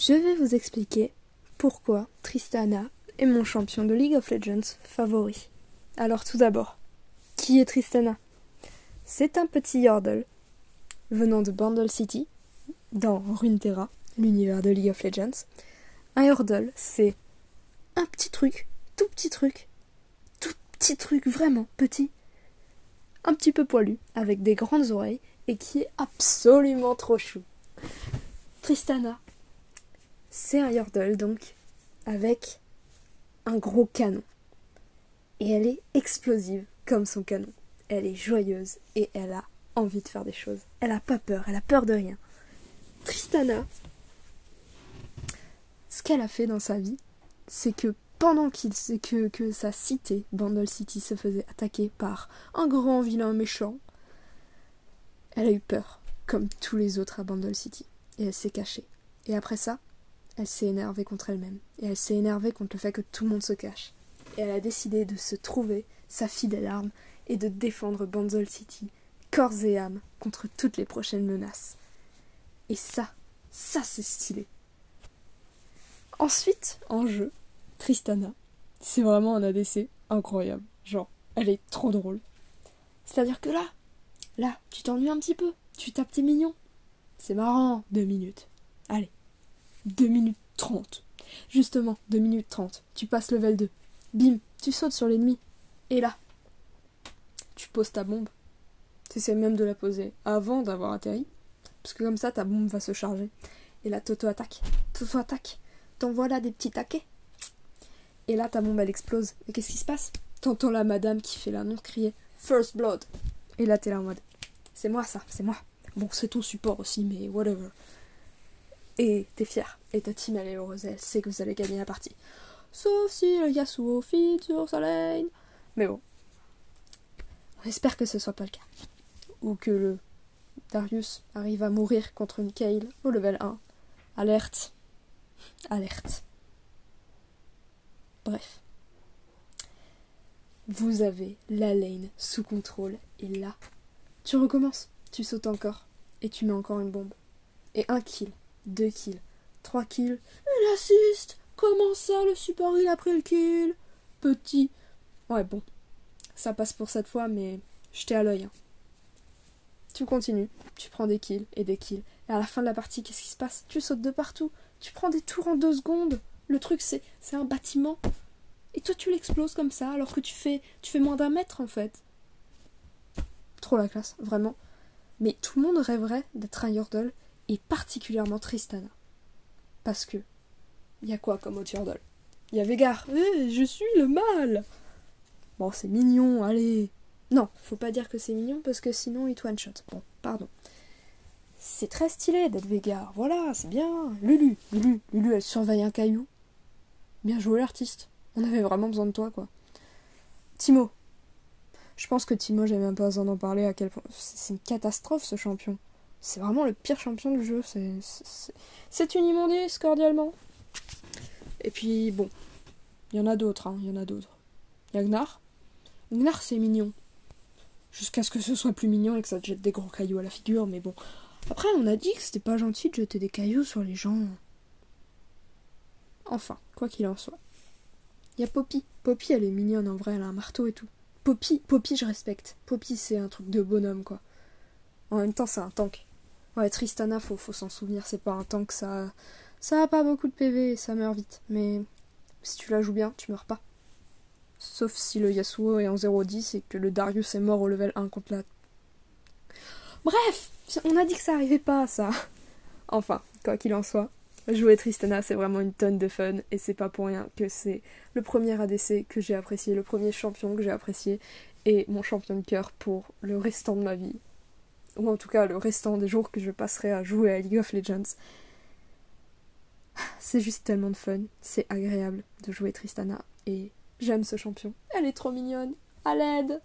je vais vous expliquer pourquoi Tristana est mon champion de League of Legends favori. Alors tout d'abord, qui est Tristana? C'est un petit Yordle venant de Bandle City, dans Runeterra, l'univers de League of Legends. Un Yordle, c'est un petit truc, tout petit truc, tout petit truc vraiment petit, un petit peu poilu, avec des grandes oreilles, et qui est absolument trop chou. Tristana, c'est un Yordle donc, avec un gros canon. Et elle est explosive comme son canon. Elle est joyeuse et elle a envie de faire des choses. Elle a pas peur, elle a peur de rien. Tristana, ce qu'elle a fait dans sa vie, c'est que pendant qu'il, que, que sa cité, Bandle City, se faisait attaquer par un grand vilain méchant, elle a eu peur, comme tous les autres à Bandle City, et elle s'est cachée. Et après ça, elle s'est énervée contre elle-même, et elle s'est énervée contre le fait que tout le monde se cache. Et elle a décidé de se trouver sa fidèle arme et de défendre Bandle City, corps et âme, contre toutes les prochaines menaces. Et ça, ça c'est stylé. Ensuite, en jeu, Tristana, c'est vraiment un ADC incroyable. Genre, elle est trop drôle. C'est-à-dire que là, là, tu t'ennuies un petit peu, tu tapes tes mignons. C'est marrant, deux minutes. Allez, deux minutes trente. Justement, deux minutes trente. Tu passes level 2. Bim, tu sautes sur l'ennemi. Et là, tu poses ta bombe. Tu essaies même de la poser avant d'avoir atterri. Parce que comme ça, ta bombe va se charger. Et là, Toto attaque. Toto attaque. T'envoies là des petits taquets. Et là, ta bombe, elle explose. Et qu'est-ce qui se passe? T'entends la madame qui fait l'annonce crier First Blood. Et là, t'es là en mode C'est moi ça, c'est moi. Bon, c'est ton support aussi, mais whatever. Et t'es fier. Et ta team, elle est heureuse. Elle sait que vous allez gagner la partie. Sauf si le Yasuo fit sur sa lane. Mais bon. On espère que ce soit pas le cas. Ou que le Darius arrive à mourir contre une Kale au level 1. Alerte. Alerte. Bref. Vous avez la lane sous contrôle et là, tu recommences. Tu sautes encore et tu mets encore une bombe. Et un kill, deux kills, trois kills. Il assiste Comment ça, le support, il a pris le kill? Petit. Ouais, bon. Ça passe pour cette fois, mais j'étais à l'œil. Hein. Tu continues, tu prends des kills et des kills. Et à la fin de la partie, qu'est-ce qui se passe? Tu sautes de partout. Tu prends des tours en deux secondes. Le truc, c'est, c'est un bâtiment. Et toi, tu l'exploses comme ça, alors que tu fais, tu fais moins d'un mètre, en fait. Trop la classe, vraiment. Mais tout le monde rêverait d'être un Yordle, et particulièrement Tristana. Parce que y a quoi comme autre Yordle? Il y a Végar. Eh, je suis le mal Bon, c'est mignon, allez. Non, faut pas dire que c'est mignon parce que sinon il te one shot. Bon, pardon. C'est très stylé d'être Végar, voilà, c'est bien. Lulu, Lulu, Lulu, elle surveille un caillou. Bien joué l'artiste. On avait vraiment besoin de toi, quoi. Timo. Je pense que Timo, j'ai même pas besoin d'en parler à quel point. C'est une catastrophe ce champion. C'est vraiment le pire champion du jeu. C'est une immondice, cordialement. Et puis, bon, il y en a d'autres, hein, il y en a d'autres. Il y a Gnar. Gnar, c'est mignon. Jusqu'à ce que ce soit plus mignon et que ça te jette des gros cailloux à la figure, mais bon. Après, on a dit que c'était pas gentil de jeter des cailloux sur les gens. Enfin, quoi qu'il en soit. Il y a Poppy. Poppy, elle est mignonne en vrai, elle a un marteau et tout. Poppy, Poppy, je respecte. Poppy, c'est un truc de bonhomme, quoi. En même temps, c'est un tank. Tristana, faut, s'en souvenir, c'est pas un tank, ça. Ça a pas beaucoup de PV ça meurt vite. Mais si tu la joues bien, tu meurs pas. Sauf si le Yasuo est en 0-10 et que le Darius est mort au level 1 contre la. Bref, on a dit que ça arrivait pas, ça. Enfin, quoi qu'il en soit, jouer Tristana, c'est vraiment une tonne de fun et c'est pas pour rien que c'est le premier ADC que j'ai apprécié, le premier champion que j'ai apprécié et mon champion de cœur pour le restant de ma vie. Ou en tout cas, le restant des jours que je passerai à jouer à League of Legends. C'est juste tellement de fun, c'est agréable de jouer Tristana et j'aime ce champion. Elle est trop mignonne. À l'aide